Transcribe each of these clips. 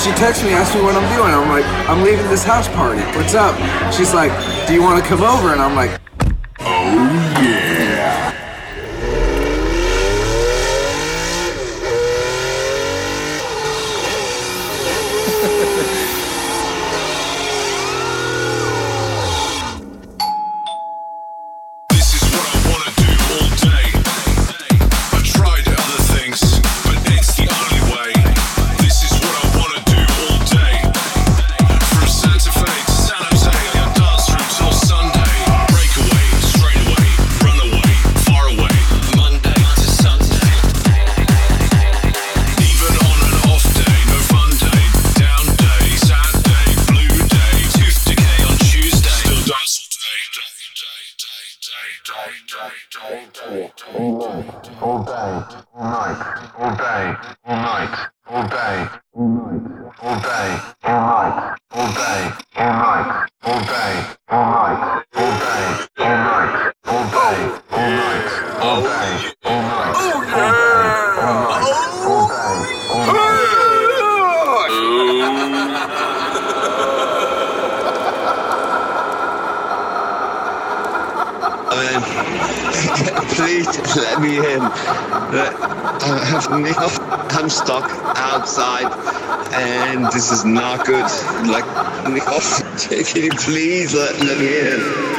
she texts me, asks me what I'm doing. I'm like, I'm leaving this house party. What's up? She's like, Do you want to come over? And I'm like, I'm uh, stuck outside and this is not good. Like, it, please let, let me in.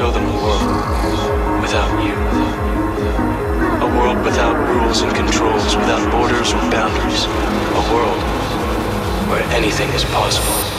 show them a world without you. A world without rules and controls, without borders or boundaries. A world where anything is possible.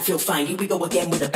feel fine. Here we go again with a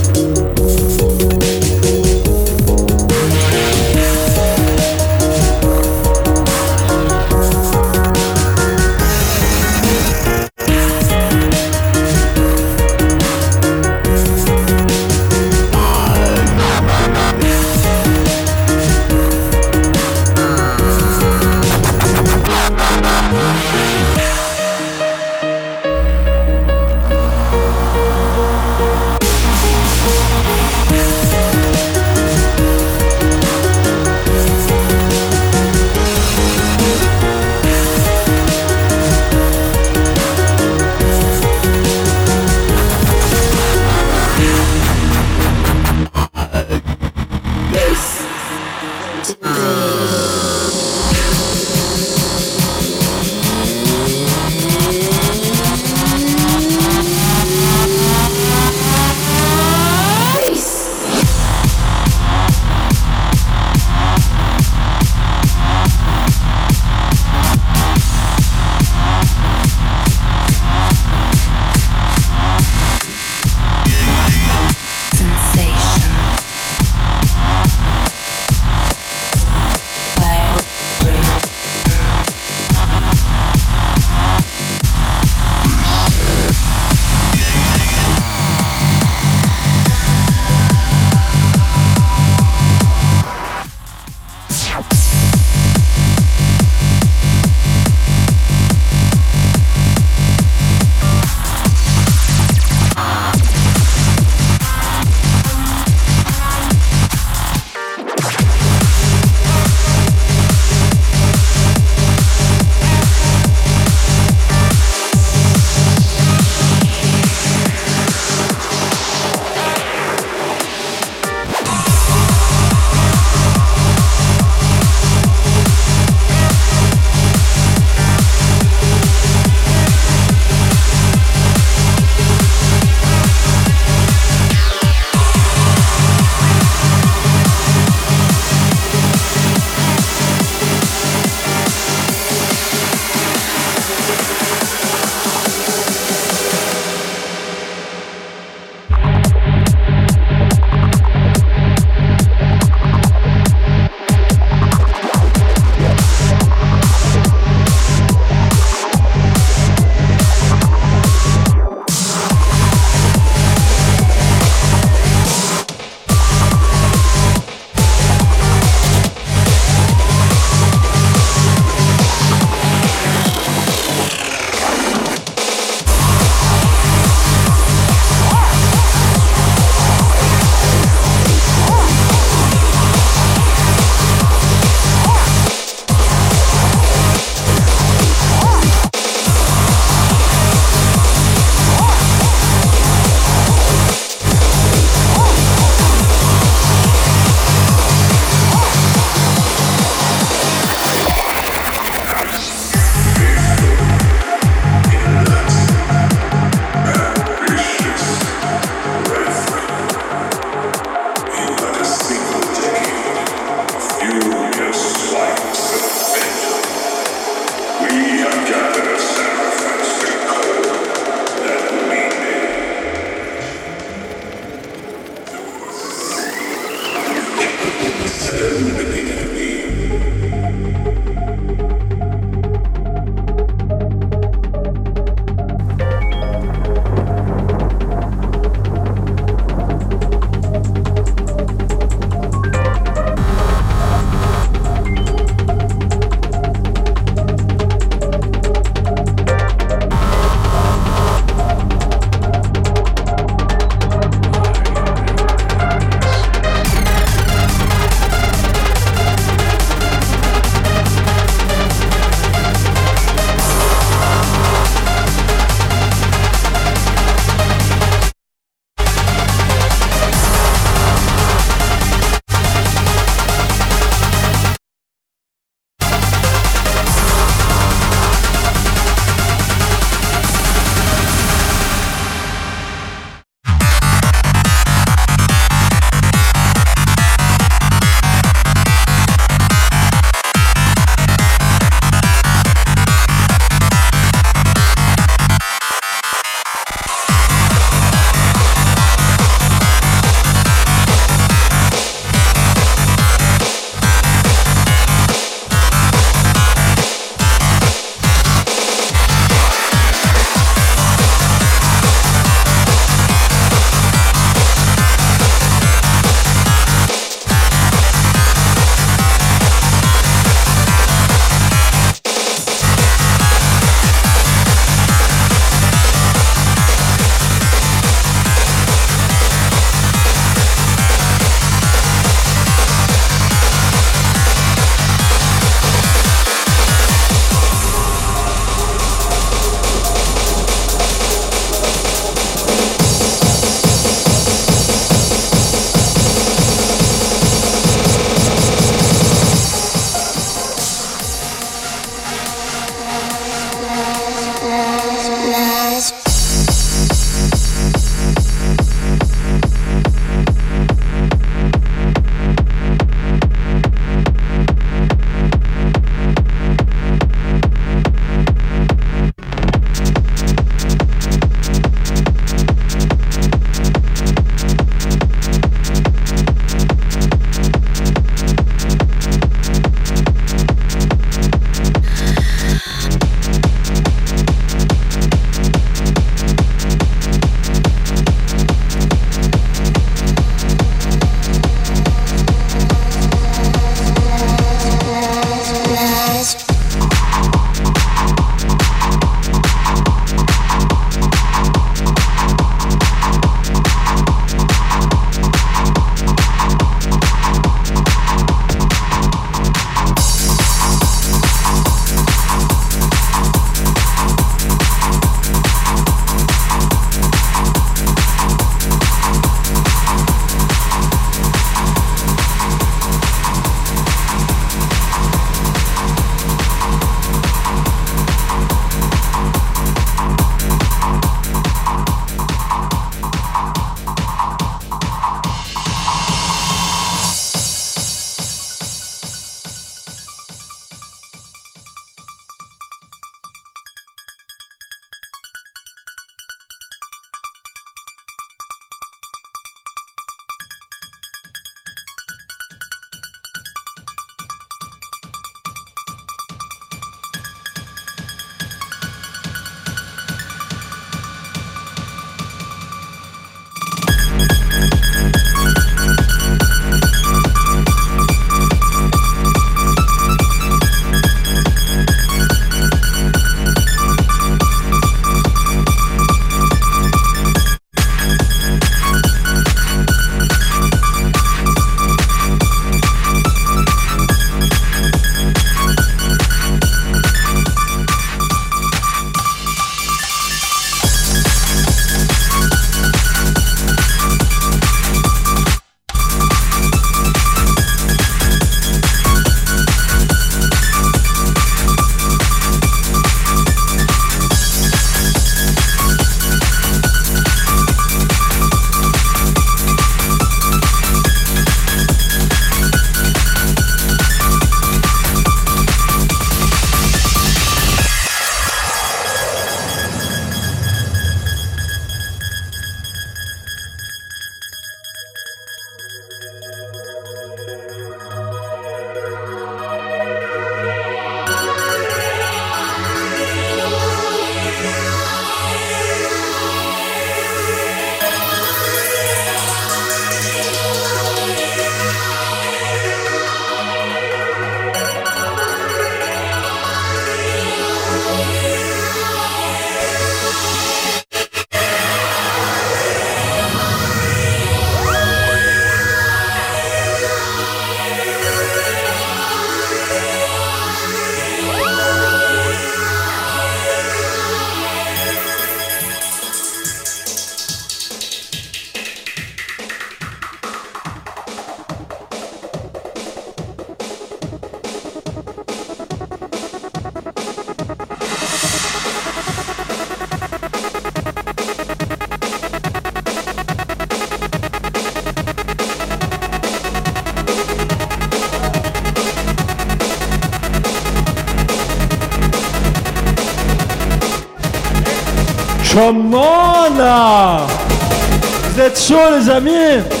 Amém.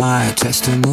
My testimony.